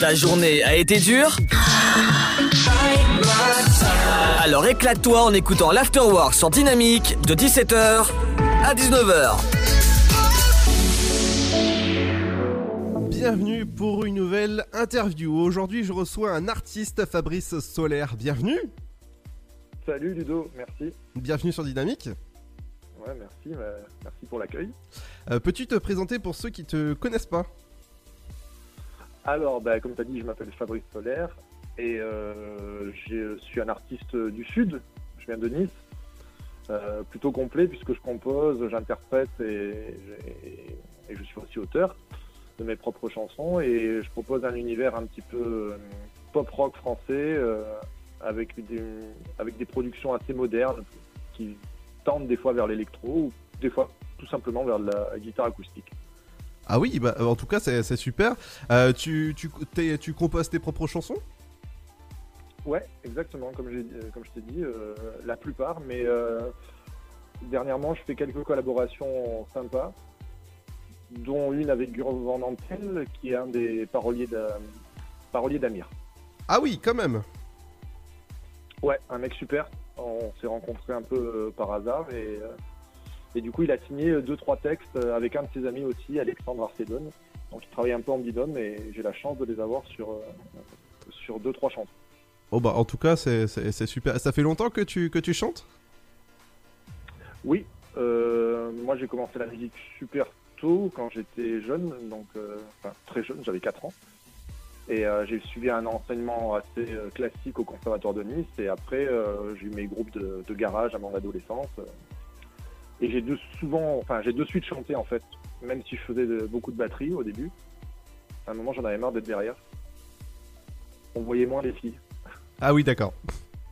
Ta journée a été dure Alors éclate-toi en écoutant l'Afterwork sur Dynamique de 17h à 19h. Bienvenue pour une nouvelle interview. Aujourd'hui, je reçois un artiste, Fabrice Solaire. Bienvenue. Salut Ludo, merci. Bienvenue sur Dynamique. Ouais, merci, bah, merci pour l'accueil. Euh, Peux-tu te présenter pour ceux qui te connaissent pas? Alors, bah, comme tu as dit, je m'appelle Fabrice Solaire et euh, je suis un artiste du Sud. Je viens de Nice. Euh, plutôt complet puisque je compose, j'interprète et, je suis aussi auteur de mes propres chansons et je propose un univers un petit peu euh, pop rock français avec, des, productions assez modernes qui tendent des fois vers l'électro ou des fois tout simplement vers la guitare acoustique. Ah oui, bah, euh, en tout cas, c'est super. Euh, tu, tu, composes tes propres chansons? Ouais, exactement, comme, euh, comme je t'ai dit, euh, la plupart, mais euh, dernièrement je fais quelques collaborations sympas, dont une avec Gurov Van Antel, qui est un des paroliers d'A- paroliers d'Amir. Ah oui, quand même. Ouais, un mec super, on s'est rencontrés un peu par hasard et, et du coup il a signé euh, deux trois textes euh, avec un de ses amis aussi, Alexandre Arcédone. Donc il travaille un peu en binôme et j'ai la chance de les avoir sur, euh, sur deux trois chansons. Oh bah, en tout cas, c'est super. Ça fait longtemps que tu, que tu chantes? Oui, euh, moi j'ai commencé la musique super tôt quand j'étais jeune, donc euh, enfin, très jeune, j'avais 4 ans. Et euh, j'ai suivi un enseignement assez classique au conservatoire de Nice. Et après, j'ai eu mes groupes de, de garage à mon adolescence. Et j'ai de souvent, enfin j'ai de suite chanté en fait, même si je faisais de- beaucoup de batterie au début. À un moment, j'en avais marre d'être derrière. On voyait moins les filles. Ah oui, d'accord.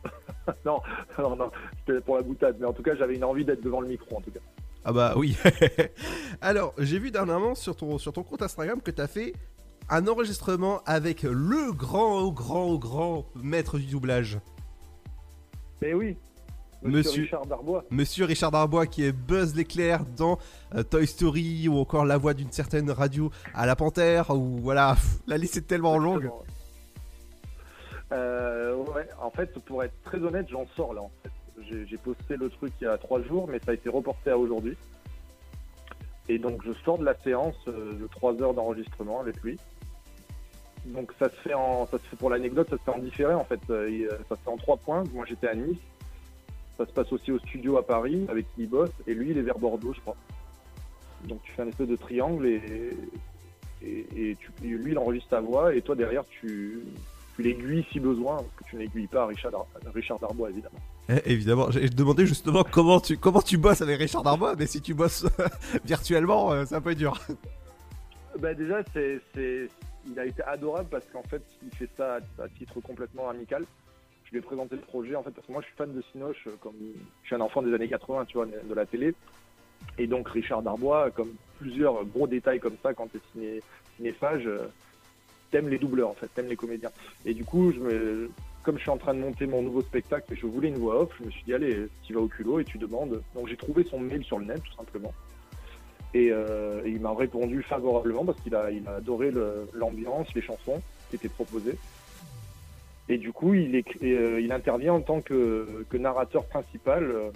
non, non, non, c'était pour la boutade. Mais en tout cas, j'avais une envie d'être devant le micro en tout cas. Ah bah oui. Alors, j'ai vu dernièrement sur ton, sur ton compte Instagram que t'as fait un enregistrement avec le grand, grand, grand maître du doublage. Mais oui, Monsieur, Richard Darbois. Monsieur Richard Darbois qui est Buzz l'éclair dans euh, Toy Story ou encore la voix d'une certaine radio à la Panthère ou voilà, pff, la liste est tellement longue. Euh, ouais, en fait, pour être très honnête, j'en sors là. En fait. J'ai posté le truc il y a trois jours, mais ça a été reporté à aujourd'hui. Et donc, je sors de la séance euh, de trois heures d'enregistrement avec lui. Donc, ça se fait en, ça se fait pour l'anecdote, ça se fait en différé en fait. Ça se fait en trois points. Moi, j'étais à Nice. Ça se passe aussi au studio à Paris avec qui il bosse, et lui, il est vers Bordeaux, je crois. Donc, tu fais un espèce de triangle et, et, et tu, et lui, il enregistre ta voix, et toi derrière, tu, tu l'aiguilles si besoin, parce que tu n'aiguilles pas Richard, Dar- Richard Darbois, évidemment. Eh, évidemment, j'ai demandé justement comment tu, comment tu bosses avec Richard Darbois, mais si tu bosses virtuellement, euh, c'est un peu dur. Bah déjà, c'est, c'est, il a été adorable parce qu'en fait, il fait ça à, à titre complètement amical. Je lui ai présenté le projet, en fait, parce que moi, je suis fan de Cinoche, euh, comme je suis un enfant des années 80, tu vois, de la télé. Et donc, Richard Darbois, comme plusieurs gros détails comme ça, quand t'es ciné, cinéphage, euh, t'aimes les doubleurs, en fait, t'aimes les comédiens. Et du coup, comme je suis en train de monter mon nouveau spectacle et je voulais une voix off, je me suis dit, allez, tu vas au culot et tu demandes. Donc, j'ai trouvé son mail sur le net, tout simplement. Et, euh, il m'a répondu favorablement parce qu'il a, il a adoré l'ambiance, les chansons qui étaient proposées. Et du coup, il, euh, il intervient en tant que, que narrateur principal euh,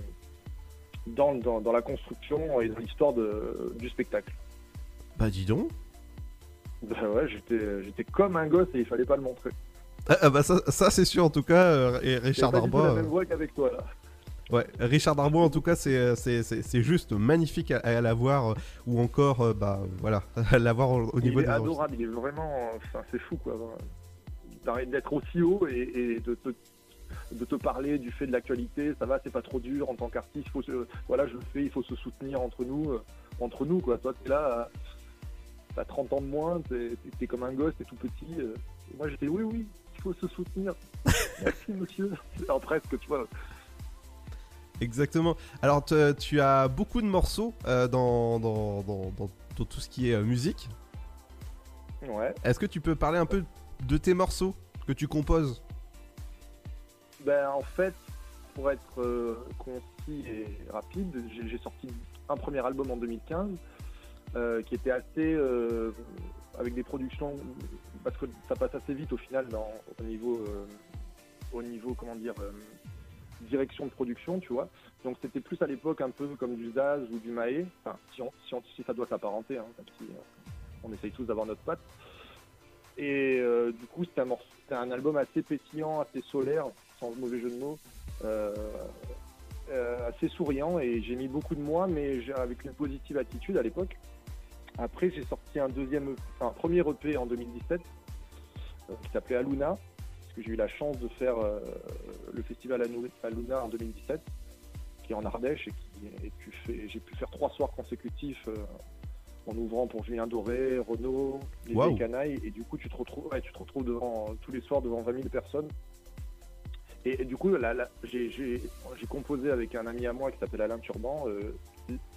dans, dans, dans la construction et dans l'histoire du spectacle. Bah dis donc. Bah ouais, j'étais, comme un gosse et il fallait pas le montrer. Ah, ah, bah ça, ça, c'est sûr en tout cas, euh, et Richard tout Darbois. la même voix qu'avec toi là. Ouais, Richard Darbois en tout cas c'est juste magnifique à, à la voir ou encore bah voilà à la voir au, au niveau il est des adorable, il est vraiment, enfin, c'est fou quoi. D'être aussi haut et, et de, te, de te parler du fait de l'actualité, ça va, c'est pas trop dur en tant qu'artiste. Faut se, voilà, je le fais, il faut se soutenir entre nous, euh, entre nous quoi. Toi, t'es là, euh, t'as 30 ans de moins, t'es comme un gosse, t'es tout petit. euh. Et moi, j'étais oui, oui, il faut se soutenir. Merci monsieur. Alors presque, tu vois. Exactement. Alors te- tu as beaucoup de morceaux euh, dans, dans, dans, dans- dans tout ce qui est euh, musique. Ouais. Est-ce que tu peux parler un peu de tes morceaux que tu composes Ben, en fait, pour être euh, concis et rapide, j'ai sorti un premier album en 2015 euh, qui était assez, euh, avec des productions, parce que ça passe assez vite au final au niveau, au comment dire, direction de production, tu vois. Donc c'était plus à l'époque un peu comme du Zaz ou du Maé, si, on- si, on- si ça doit s'apparenter, hein, on essaye tous d'avoir notre patte. Et euh, du coup c'était un, album assez pétillant, assez solaire, sans mauvais jeu de mots. euh, euh, assez souriant et j'ai mis beaucoup de moi, mais avec une positive attitude à l'époque. Après, j'ai sorti un deuxième, un premier EP en 2017 euh, qui s'appelait Aluna, parce que j'ai eu la chance de faire le festival Aluna en 2017, qui est en Ardèche et, j'ai pu faire trois soirs consécutifs en ouvrant pour Julien Doré, Renaud, les. Vieilles Canailles, et du coup tu te retrouves, ouais, tu te retrouves devant tous les soirs devant 20 000 personnes. Et, et du coup, là, là, j'ai composé avec un ami à moi qui s'appelle Alain Turban euh,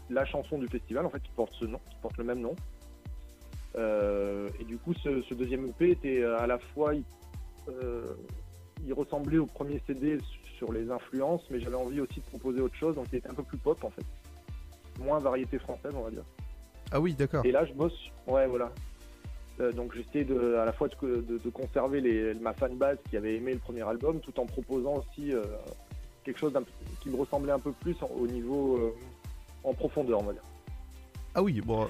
la chanson du festival, en fait, qui porte ce nom, qui porte le même nom. Euh, et du coup, ce, ce deuxième EP était euh, à la fois, il, euh, il ressemblait au premier CD sur les influences, mais j'avais envie aussi de proposer autre chose, donc il était un peu plus pop en fait, moins variété française, on va dire. Ah oui, d'accord. Et là, je bosse. Ouais, voilà. Euh, donc j'essaie de, à la fois de, de- de conserver les, ma fanbase qui avait aimé le premier album, tout en proposant aussi euh, quelque chose qui me ressemblait un peu plus en- au niveau euh, en profondeur, on va dire. Ah oui, bon.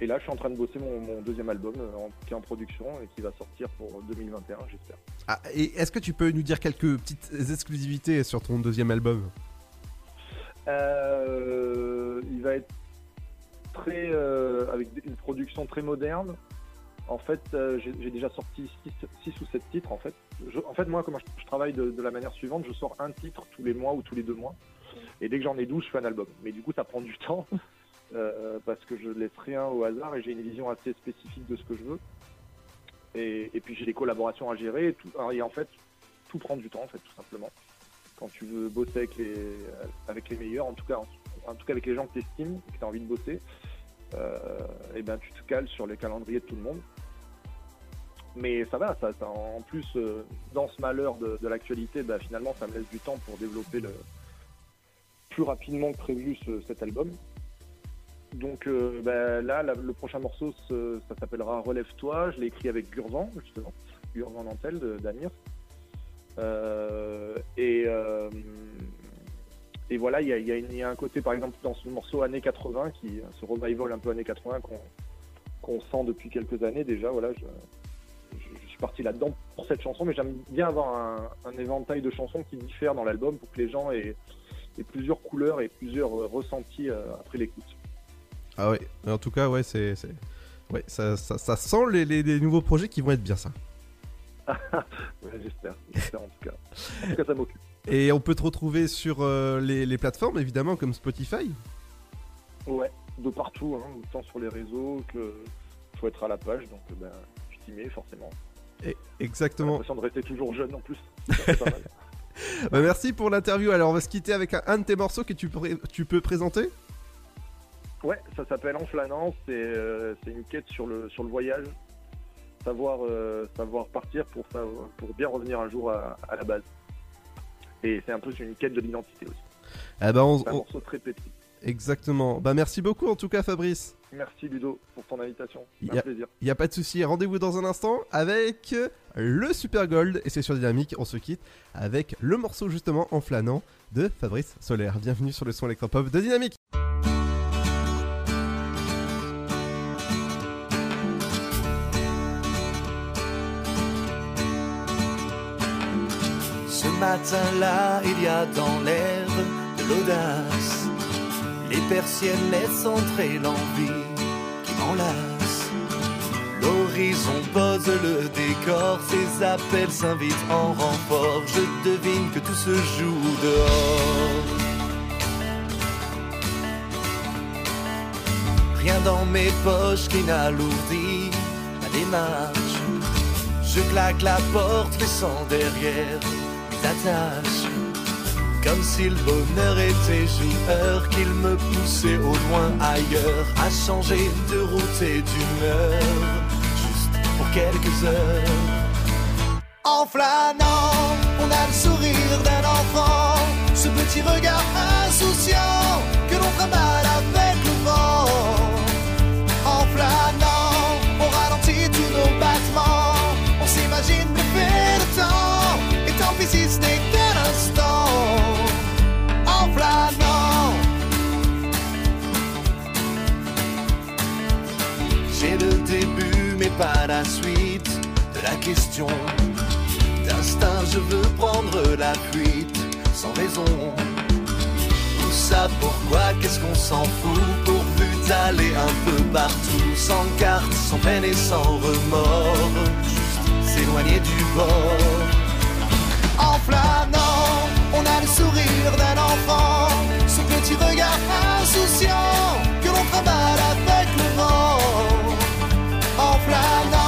Et là, je suis en train de bosser mon, mon deuxième album en- qui est en production et qui va sortir pour 2021, j'espère. Ah, et est-ce que tu peux nous dire quelques petites exclusivités sur ton deuxième album? Il va être très euh, avec une production très moderne. En fait, euh, j'ai déjà sorti 6 ou 7 titres. En fait, Je- en fait moi, comment je, je travaille de, de la manière suivante, je sors un titre tous les mois ou tous les deux mois. Et dès que j'en ai 12, je fais un album. Mais du coup, ça prend du temps euh, parce que je laisse rien au hasard et j'ai une vision assez spécifique de ce que je veux. Et, et puis j'ai des collaborations à gérer. Et, tout, et en fait, tout prend du temps, en fait, tout simplement quand tu veux bosser avec les, avec les meilleurs, en tout cas, en, en tout cas avec les gens que tu estimes, que tu as envie de bosser, euh, et ben tu te cales sur les calendriers de tout le monde. Mais ça va, en plus, euh, dans ce malheur de, l'actualité, ben, finalement, ça me laisse du temps pour développer plus rapidement que prévu ce- cet album. Donc euh, ben, là, le prochain morceau, ce- ça s'appellera Relève-toi. Je l'ai écrit avec Gurvan, justement, Gurvan Nantel d'Amir. Et, et voilà, il y a, il y a une- il y a un côté, par exemple, dans ce morceau années 80, qui, ce revival un peu années 80 qu'on sent depuis quelques années déjà. Voilà, je, je- je suis parti là-dedans pour cette chanson, mais j'aime bien avoir un, un éventail de chansons qui diffèrent dans l'album pour que les gens aient, aient plusieurs couleurs et plusieurs euh, ressentis euh, après l'écoute. Ah ouais, en tout cas, ouais, c'est. c'est- Ouais, ça, ça, ça sent les, les- les nouveaux projets qui vont être bien ça. Ouais, J'espère, j'espère en tout cas. En tout cas, ça m'occupe. Et on peut te retrouver sur euh, les, les plateformes, évidemment, comme Spotify. Ouais, de partout, hein, autant sur les réseaux que faut être à la page, donc euh, ben, tu t'y mets forcément. Et, J'ai exactement. l'impression de rester toujours jeune en plus. Pas mal. Bah, merci pour l'interview. Alors, on va se quitter avec un, un de tes morceaux que tu, tu peux présenter. Ouais, ça s'appelle En flânant, c'est euh, c'est une quête sur le, sur le voyage, savoir, euh, savoir partir pour, savoir- pour bien revenir un jour à, à la base. Et c'est un peu une quête de l'identité aussi. Ah bah, on- C'est un on- morceau très petit. Exactement. Bah, merci beaucoup en tout cas, Fabrice. Merci Ludo pour ton invitation. Un plaisir. Il n'y a pas de souci. Rendez-vous dans un instant avec le Super Gold. Et c'est sur Dynamique. On se quitte avec le morceau justement en flânant de Fabrice Solaire. Bienvenue sur le son électropop de Dynamique. Matin-là, il y a dans l'air de l'audace. Les persiennes laissent entrer l'envie qui m'enlace. L'horizon pose le décor, ses appels s'invitent en renfort. Je devine que tout se joue dehors. Rien dans mes poches qui n'alourdit ma démarche. Je claque la porte, laissant derrière Comme si le bonheur était joueur, qu'il me poussait au loin ailleurs, à changer de route et d'humeur, juste pour quelques heures. En flânant, on a le sourire d'un enfant, ce petit regard insouciant que l'on trimballe avec le D'instinct, je veux prendre la fuite sans raison. Tout ça pourquoi, qu'est-ce qu'on s'en fout? Pourvu d'aller un peu partout, sans carte, sans peine et sans remords. S'éloigner du bord. En flânant, on a le sourire d'un enfant, ce petit regard insouciant que l'on trimballe avec le vent. En tous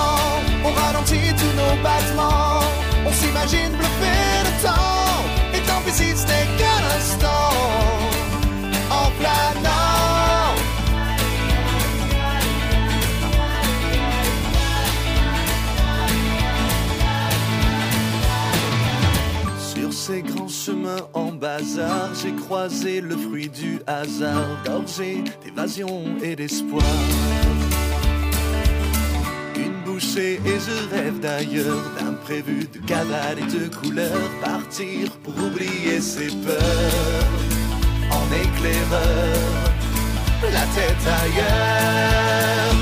on s'imagine bluffer le temps, et tant pis si ce n'est qu'un instant. En flânant. Sur ces grands chemins en bazar, j'ai croisé le fruit du hasard, gorgé d'évasion et d'espoir. Et je rêve d'ailleurs, d'imprévu, de cavale et de couleurs, partir pour oublier ses peurs, en éclaireur, la tête ailleurs.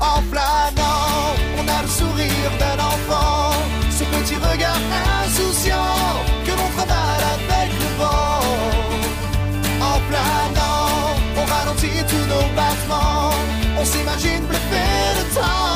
En flânant, on a le sourire d'un enfant, ce petit regard insouciant que l'on travaille avec le vent. En flânant, on ralentit tous nos battements, on s'imagine bluffer le